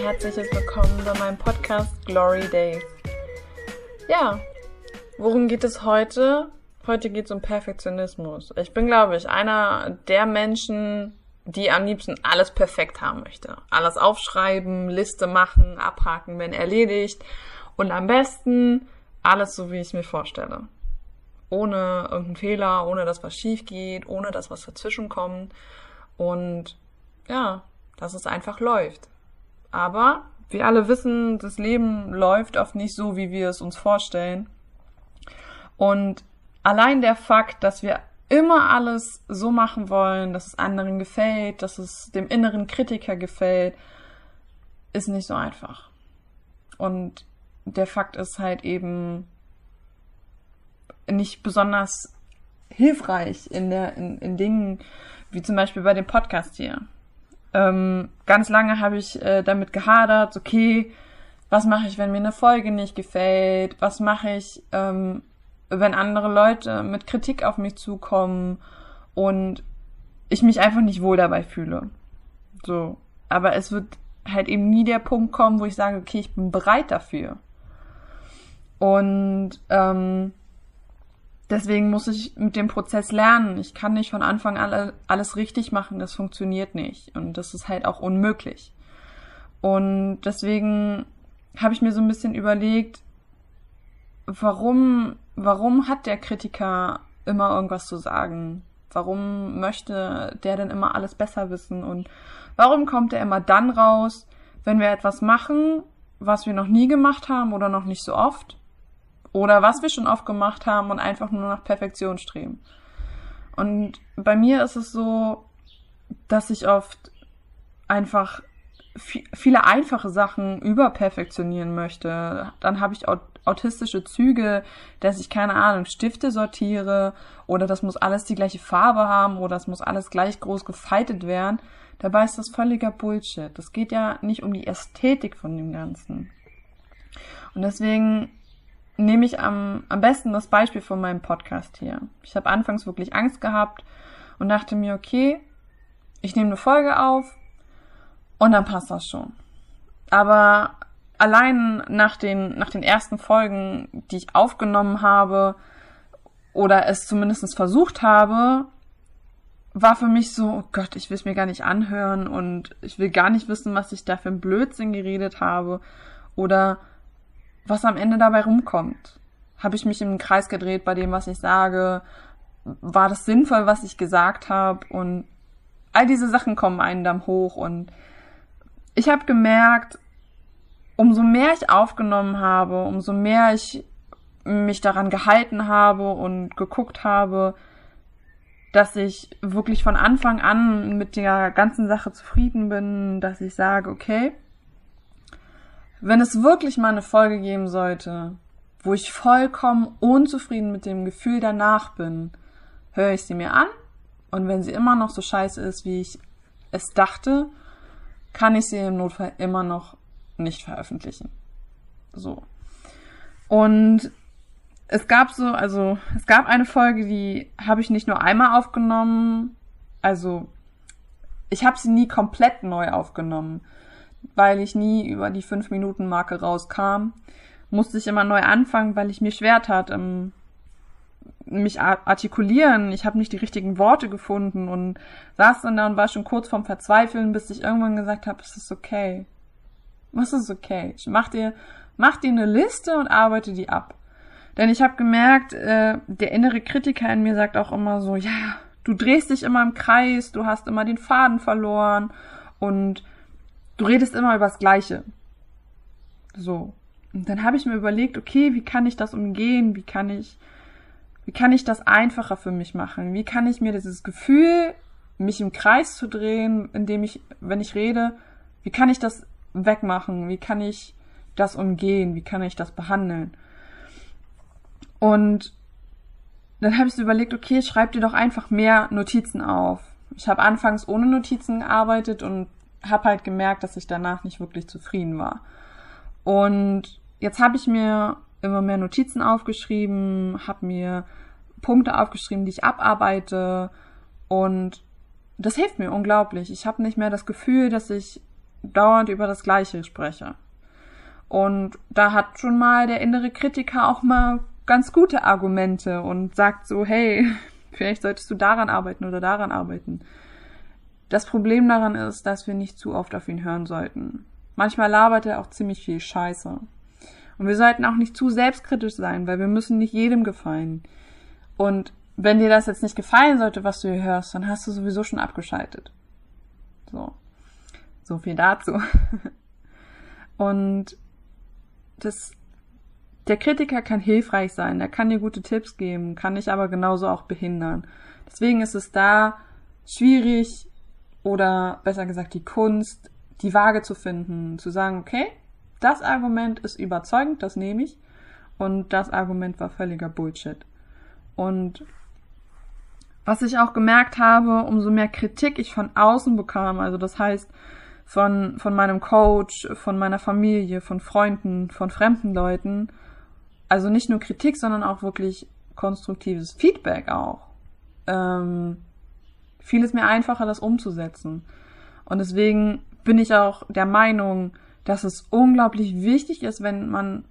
herzliches Willkommen bei meinem Podcast Glory Days. Ja, worum geht es heute? Heute geht es um Perfektionismus. Ich bin, glaube ich, einer der Menschen, die am liebsten alles perfekt haben möchte. Alles aufschreiben, Liste machen, abhaken, wenn erledigt. Und am besten alles so, wie ich es mir vorstelle. Ohne irgendeinen Fehler, ohne dass was schief geht, ohne dass was dazwischen kommt. Und ja, dass es einfach läuft. Aber wir alle wissen, das Leben läuft oft nicht so, wie wir es uns vorstellen. Und allein der Fakt, dass wir immer alles so machen wollen, dass es anderen gefällt, dass es dem inneren Kritiker gefällt, ist nicht so einfach. Und der Fakt ist halt eben nicht besonders hilfreich in der in, in Dingen wie zum Beispiel bei dem Podcast hier. Ähm, ganz lange habe ich äh, damit gehadert, okay, was mache ich, wenn mir eine Folge nicht gefällt? Was mache ich, ähm, wenn andere Leute mit Kritik auf mich zukommen und ich mich einfach nicht wohl dabei fühle? So. Aber es wird halt eben nie der Punkt kommen, wo ich sage, okay, ich bin bereit dafür. Und ähm, deswegen muss ich mit dem Prozess lernen. Ich kann nicht von Anfang an alles richtig machen, das funktioniert nicht. Und das ist halt auch unmöglich. Und deswegen habe ich mir so ein bisschen überlegt, warum, warum hat der Kritiker immer irgendwas zu sagen? Warum möchte der denn immer alles besser wissen? Und warum kommt er immer dann raus, wenn wir etwas machen, was wir noch nie gemacht haben oder noch nicht so oft? Oder was wir schon oft gemacht haben und einfach nur nach Perfektion streben. Und bei mir ist es so, dass ich oft einfach viele einfache Sachen überperfektionieren möchte. Dann habe ich autistische Züge, dass ich keine Ahnung Stifte sortiere oder das muss alles die gleiche Farbe haben oder das muss alles gleich groß gefaltet werden. Dabei ist das völliger Bullshit. Das geht ja nicht um die Ästhetik von dem Ganzen. Und deswegen nehme ich am, am besten das Beispiel von meinem Podcast hier. Ich habe anfangs wirklich Angst gehabt und dachte mir, okay, ich nehme eine Folge auf und dann passt das schon. Aber allein nach den, nach den ersten Folgen, die ich aufgenommen habe oder es zumindest versucht habe, war für mich so, oh Gott, ich will es mir gar nicht anhören und ich will gar nicht wissen, was ich da für ein Blödsinn geredet habe oder was am Ende dabei rumkommt. Habe ich mich im Kreis gedreht bei dem, was ich sage? War das sinnvoll, was ich gesagt habe? Und all diese Sachen kommen einen dann hoch. Und ich habe gemerkt, umso mehr ich aufgenommen habe, umso mehr ich mich daran gehalten habe und geguckt habe, dass ich wirklich von Anfang an mit der ganzen Sache zufrieden bin, dass ich sage, okay, wenn es wirklich mal eine Folge geben sollte, wo ich vollkommen unzufrieden mit dem Gefühl danach bin, höre ich sie mir an und wenn sie immer noch so scheiße ist, wie ich es dachte, kann ich sie im Notfall immer noch nicht veröffentlichen. So. Und es gab so, also es gab eine Folge, die habe ich nicht nur einmal aufgenommen, also ich habe sie nie komplett neu aufgenommen weil ich nie über die 5-Minuten-Marke rauskam, musste ich immer neu anfangen, weil ich mir schwer tat, ähm, mich artikulieren. Ich habe nicht die richtigen Worte gefunden und saß dann da und war schon kurz vorm Verzweifeln, bis ich irgendwann gesagt habe, es ist okay. Was ist okay? Mach dir, mach dir eine Liste und arbeite die ab. Denn ich habe gemerkt, äh, der innere Kritiker in mir sagt auch immer so, ja, du drehst dich immer im Kreis, du hast immer den Faden verloren und du redest immer über das Gleiche. So. Und dann habe ich mir überlegt, okay, wie kann ich das umgehen? Wie kann ich, wie kann ich das einfacher für mich machen? Wie kann ich mir dieses Gefühl, mich im Kreis zu drehen, indem ich, wenn ich rede, wie kann ich das wegmachen? Wie kann ich das umgehen? Wie kann ich das behandeln? Und dann habe ich so überlegt, okay, schreib dir doch einfach mehr Notizen auf. Ich habe anfangs ohne Notizen gearbeitet und habe halt gemerkt, dass ich danach nicht wirklich zufrieden war. Und jetzt habe ich mir immer mehr Notizen aufgeschrieben, habe mir Punkte aufgeschrieben, die ich abarbeite und das hilft mir unglaublich. Ich habe nicht mehr das Gefühl, dass ich dauernd über das Gleiche spreche. Und da hat schon mal der innere Kritiker auch mal ganz gute Argumente und sagt so, hey, vielleicht solltest du daran arbeiten oder daran arbeiten. Das Problem daran ist, dass wir nicht zu oft auf ihn hören sollten. Manchmal labert er auch ziemlich viel Scheiße. Und wir sollten auch nicht zu selbstkritisch sein, weil wir müssen nicht jedem gefallen. Und wenn dir das jetzt nicht gefallen sollte, was du hier hörst, dann hast du sowieso schon abgeschaltet. So. So viel dazu. Und das, der Kritiker kann hilfreich sein, der kann dir gute Tipps geben, kann dich aber genauso auch behindern. Deswegen ist es da schwierig oder besser gesagt die Kunst, die Waage zu finden, zu sagen, okay, das Argument ist überzeugend, das nehme ich und das Argument war völliger Bullshit. Und was ich auch gemerkt habe, umso mehr Kritik ich von außen bekam, also das heißt von, von meinem Coach, von meiner Familie, von Freunden, von fremden Leuten, also nicht nur Kritik, sondern auch wirklich konstruktives Feedback auch, ähm, fiel es mir einfacher, das umzusetzen. Und deswegen bin ich auch der Meinung, dass es unglaublich wichtig ist, wenn man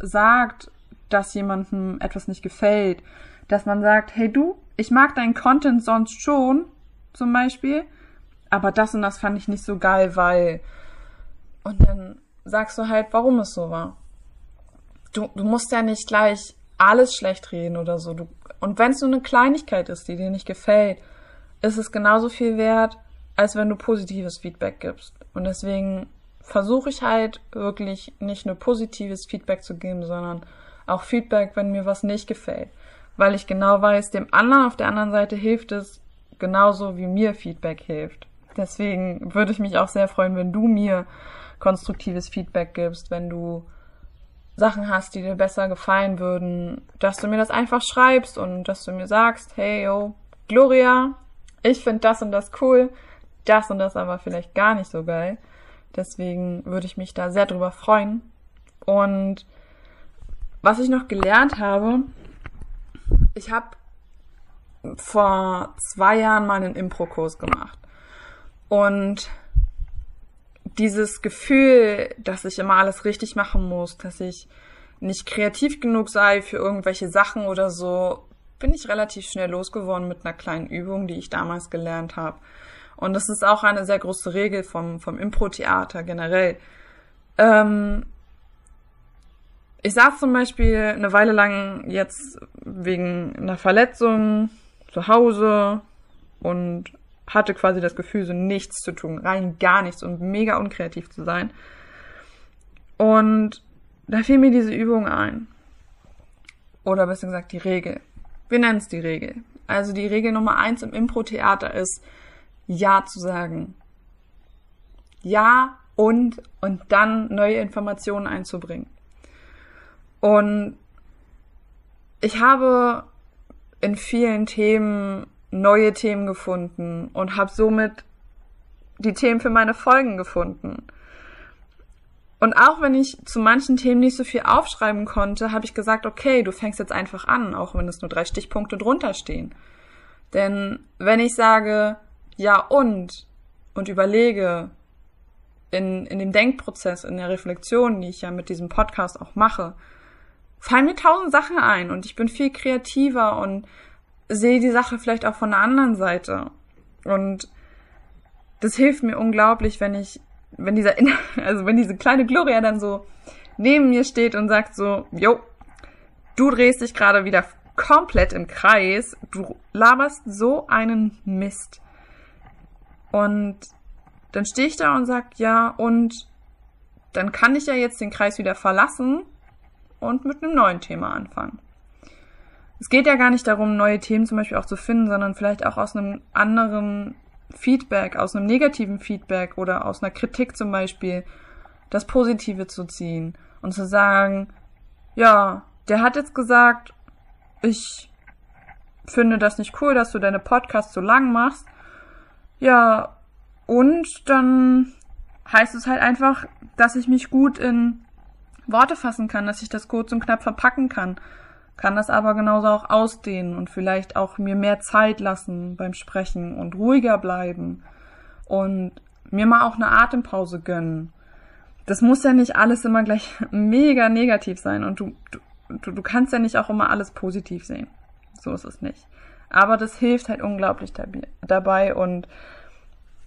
sagt, dass jemandem etwas nicht gefällt, dass man sagt, hey du, ich mag deinen Content sonst schon, zum Beispiel, aber das und das fand ich nicht so geil, weil. Und dann sagst du halt, warum es so war. Du, du musst ja nicht gleich alles schlecht reden oder so. Du, und wenn es nur eine Kleinigkeit ist, die dir nicht gefällt, ist es genauso viel wert, als wenn du positives Feedback gibst. Und deswegen versuche ich halt wirklich nicht nur positives Feedback zu geben, sondern auch Feedback, wenn mir was nicht gefällt weil ich genau weiß, dem anderen auf der anderen Seite hilft es genauso wie mir Feedback hilft. Deswegen würde ich mich auch sehr freuen, wenn du mir konstruktives Feedback gibst, wenn du Sachen hast, die dir besser gefallen würden, dass du mir das einfach schreibst und dass du mir sagst, hey yo, Gloria, ich finde das und das cool, das und das aber vielleicht gar nicht so geil. Deswegen würde ich mich da sehr drüber freuen. Und was ich noch gelernt habe, ich habe vor zwei Jahren mal einen Impro-Kurs gemacht. Und dieses Gefühl, dass ich immer alles richtig machen muss, dass ich nicht kreativ genug sei für irgendwelche Sachen oder so, bin ich relativ schnell losgeworden mit einer kleinen Übung, die ich damals gelernt habe. Und das ist auch eine sehr große Regel vom, vom Impro-Theater generell. Ähm, ich saß zum Beispiel eine Weile lang jetzt wegen einer Verletzung zu Hause und hatte quasi das Gefühl, so nichts zu tun, rein gar nichts und mega unkreativ zu sein. Und da fiel mir diese Übung ein. Oder besser gesagt die Regel. Wir nennen es die Regel. Also die Regel Nummer eins im Impro-Theater ist, Ja zu sagen. Ja und und dann neue Informationen einzubringen. Und ich habe in vielen Themen neue Themen gefunden und habe somit die Themen für meine Folgen gefunden. Und auch wenn ich zu manchen Themen nicht so viel aufschreiben konnte, habe ich gesagt, okay, du fängst jetzt einfach an, auch wenn es nur drei Stichpunkte drunter stehen. Denn wenn ich sage, ja und, und überlege in, in dem Denkprozess, in der Reflexion, die ich ja mit diesem Podcast auch mache, fallen mir tausend Sachen ein und ich bin viel kreativer und sehe die Sache vielleicht auch von der anderen Seite. Und das hilft mir unglaublich, wenn ich, wenn dieser, also wenn diese kleine Gloria dann so neben mir steht und sagt so, jo, du drehst dich gerade wieder komplett im Kreis, du laberst so einen Mist. Und dann stehe ich da und sag, ja, und dann kann ich ja jetzt den Kreis wieder verlassen und mit einem neuen Thema anfangen. Es geht ja gar nicht darum, neue Themen zum Beispiel auch zu finden, sondern vielleicht auch aus einem anderen Feedback, aus einem negativen Feedback oder aus einer Kritik zum Beispiel das Positive zu ziehen und zu sagen, ja, der hat jetzt gesagt, ich finde das nicht cool, dass du deine Podcasts so lang machst. Ja, und dann heißt es halt einfach, dass ich mich gut in Worte fassen kann, dass ich das kurz und knapp verpacken kann, kann das aber genauso auch ausdehnen und vielleicht auch mir mehr Zeit lassen beim Sprechen und ruhiger bleiben und mir mal auch eine Atempause gönnen. Das muss ja nicht alles immer gleich mega negativ sein und du, du, du kannst ja nicht auch immer alles positiv sehen. So ist es nicht. Aber das hilft halt unglaublich dabei und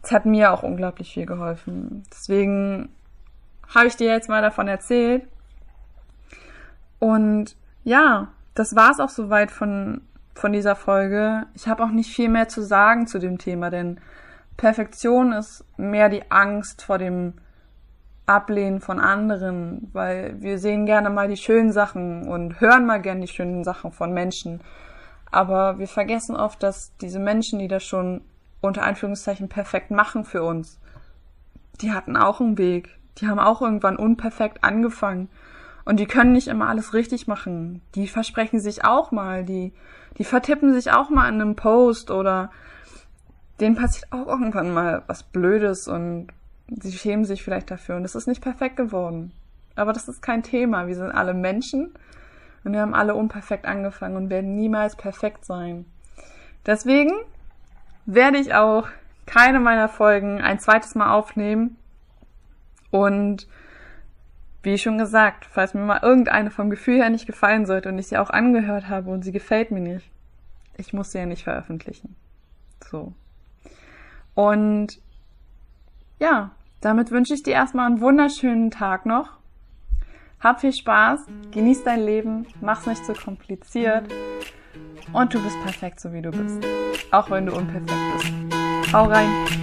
es hat mir auch unglaublich viel geholfen. Deswegen habe ich dir jetzt mal davon erzählt. Und ja, das war's auch soweit von, von dieser Folge. Ich habe auch nicht viel mehr zu sagen zu dem Thema, denn Perfektion ist mehr die Angst vor dem Ablehnen von anderen, weil wir sehen gerne mal die schönen Sachen und hören mal gerne die schönen Sachen von Menschen. Aber wir vergessen oft, dass diese Menschen, die das schon unter Anführungszeichen perfekt machen für uns, die hatten auch einen Weg. Die haben auch irgendwann unperfekt angefangen. Und die können nicht immer alles richtig machen. Die versprechen sich auch mal, die, die vertippen sich auch mal in einem Post oder denen passiert auch irgendwann mal was Blödes und sie schämen sich vielleicht dafür und es ist nicht perfekt geworden. Aber das ist kein Thema. Wir sind alle Menschen und wir haben alle unperfekt angefangen und werden niemals perfekt sein. Deswegen werde ich auch keine meiner Folgen ein zweites Mal aufnehmen. Und wie schon gesagt, falls mir mal irgendeine vom Gefühl her nicht gefallen sollte und ich sie auch angehört habe und sie gefällt mir nicht, ich muss sie ja nicht veröffentlichen. So. Und ja, damit wünsche ich dir erstmal einen wunderschönen Tag noch. Hab viel Spaß, genieß dein Leben, mach's nicht zu kompliziert und du bist perfekt, so wie du bist. Auch wenn du unperfekt bist. Hau rein!